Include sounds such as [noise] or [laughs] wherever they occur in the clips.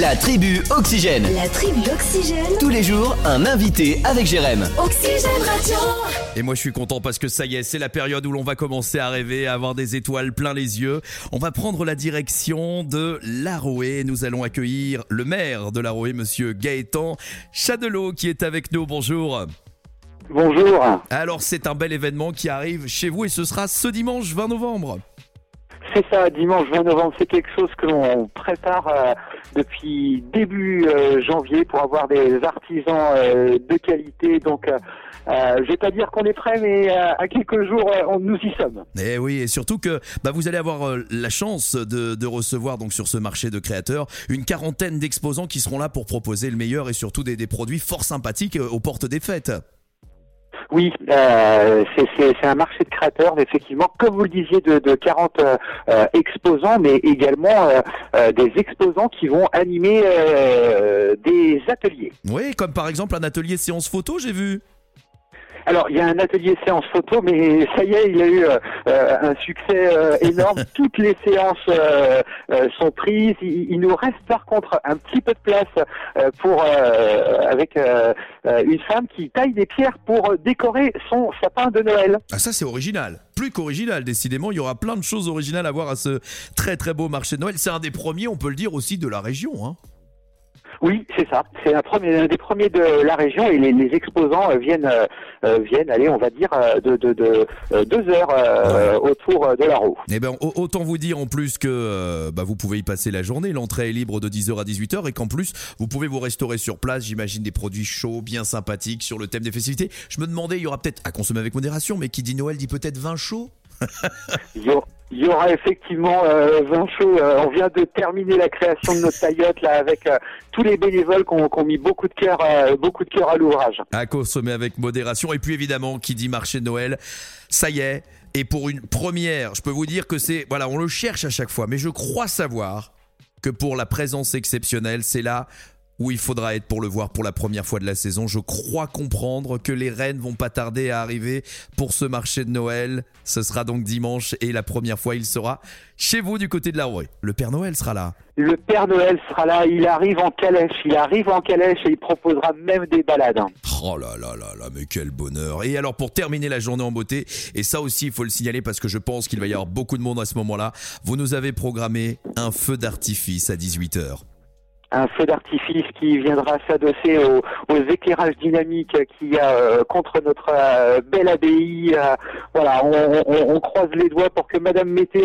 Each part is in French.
La tribu Oxygène. La tribu Oxygène. Tous les jours, un invité avec Jérém. Oxygène Radio. Et moi je suis content parce que ça y est, c'est la période où l'on va commencer à rêver, à avoir des étoiles plein les yeux. On va prendre la direction de l'Aroé. Nous allons accueillir le maire de l'Aroé, monsieur Gaëtan Chadelot, qui est avec nous. Bonjour. Bonjour. Alors c'est un bel événement qui arrive chez vous et ce sera ce dimanche 20 novembre. C'est ça, dimanche 20 novembre, c'est quelque chose que l'on prépare euh, depuis début euh, janvier pour avoir des artisans euh, de qualité. Donc, je vais pas dire qu'on est prêt, mais à quelques jours, on, nous y sommes. Et oui, et surtout que bah, vous allez avoir la chance de, recevoir donc sur ce marché de créateurs une quarantaine d'exposants qui seront là pour proposer le meilleur et surtout des, des produits fort sympathiques aux portes des fêtes. Oui, euh, c'est- un marché de créateurs, effectivement, comme vous le disiez, de, de 40 euh, euh, exposants, mais également des exposants qui vont animer des ateliers. Oui, comme par exemple un atelier séance photo, j'ai vu. Alors, il y a un atelier séance photo, mais ça y est, il y a eu euh, un succès euh, énorme. [laughs] Toutes les séances euh, sont prises. Il, il nous reste par contre un petit peu de place pour avec une femme qui taille des pierres pour décorer son sapin de Noël. Ah ça c'est original. Plus qu'original, décidément, il y aura plein de choses originales à voir à ce très très beau marché de Noël. C'est un des premiers, on peut le dire aussi, de la région. Hein. Oui, c'est ça. C'est un, premier, un des premiers de la région et les, les exposants euh, viennent euh, euh, viennent aller, on va dire, de, de, de deux heures euh, autour de la roue. Eh ben, au- autant vous dire en plus que euh, bah, vous pouvez y passer la journée. L'entrée est libre de 10h à 18h et qu'en plus, vous pouvez vous restaurer sur place. J'imagine des produits chauds, bien sympathiques sur le thème des festivités. Je me demandais, il y aura peut-être à consommer avec modération, mais qui dit Noël dit peut-être vin chaud? Il y aura, il y aura effectivement euh, vin chaud. Euh, on vient de terminer la création de notre taillotte là avec euh, tous les bénévoles qui ont, qui ont mis beaucoup de cœur, euh, beaucoup de cœur à l'ouvrage. à consommer avec modération. Et puis évidemment, qui dit marché de Noël, ça y est. Et pour une première, je peux vous dire que c'est, voilà, on le cherche à chaque fois, mais je crois savoir que pour la présence exceptionnelle, c'est là où il faudra être pour le voir pour la première fois de la saison. Je crois comprendre que les rennes vont pas tarder à arriver pour ce marché de Noël. Ce sera donc dimanche et la première fois, il sera chez vous du côté de la Rouée. Le Père Noël sera là. Le Père Noël sera là. Il arrive en calèche. Il arrive en calèche et il proposera même des balades. Oh là là là là, mais quel bonheur. Et alors pour terminer la journée en beauté, et ça aussi il faut le signaler parce que je pense qu'il va y avoir beaucoup de monde à ce moment-là, vous nous avez programmé un feu d'artifice à 18h. Un feu d'artifice qui viendra s'adosser aux, éclairages dynamiques qu'il y a euh, contre notre euh, belle abbaye. Euh, voilà, on, croise les doigts pour que Madame Météo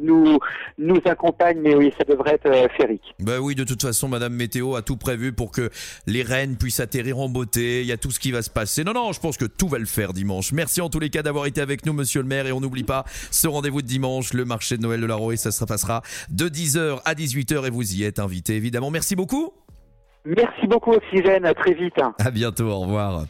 nous accompagne, mais oui, ça devrait être féerique. Bah oui, de toute façon, Madame Météo a tout prévu pour que les rennes puissent atterrir en beauté. Il y a tout ce qui va se passer. Non, non, je pense que tout va le faire dimanche. Merci en tous les cas d'avoir été avec nous, Monsieur le Maire. Et on n'oublie pas ce rendez-vous de dimanche, le marché de Noël de la Roée. Ça se passera de 10h à 18h et vous y êtes invité, évidemment. Merci beaucoup. Merci beaucoup Oxygène, à très vite. À bientôt. Au revoir.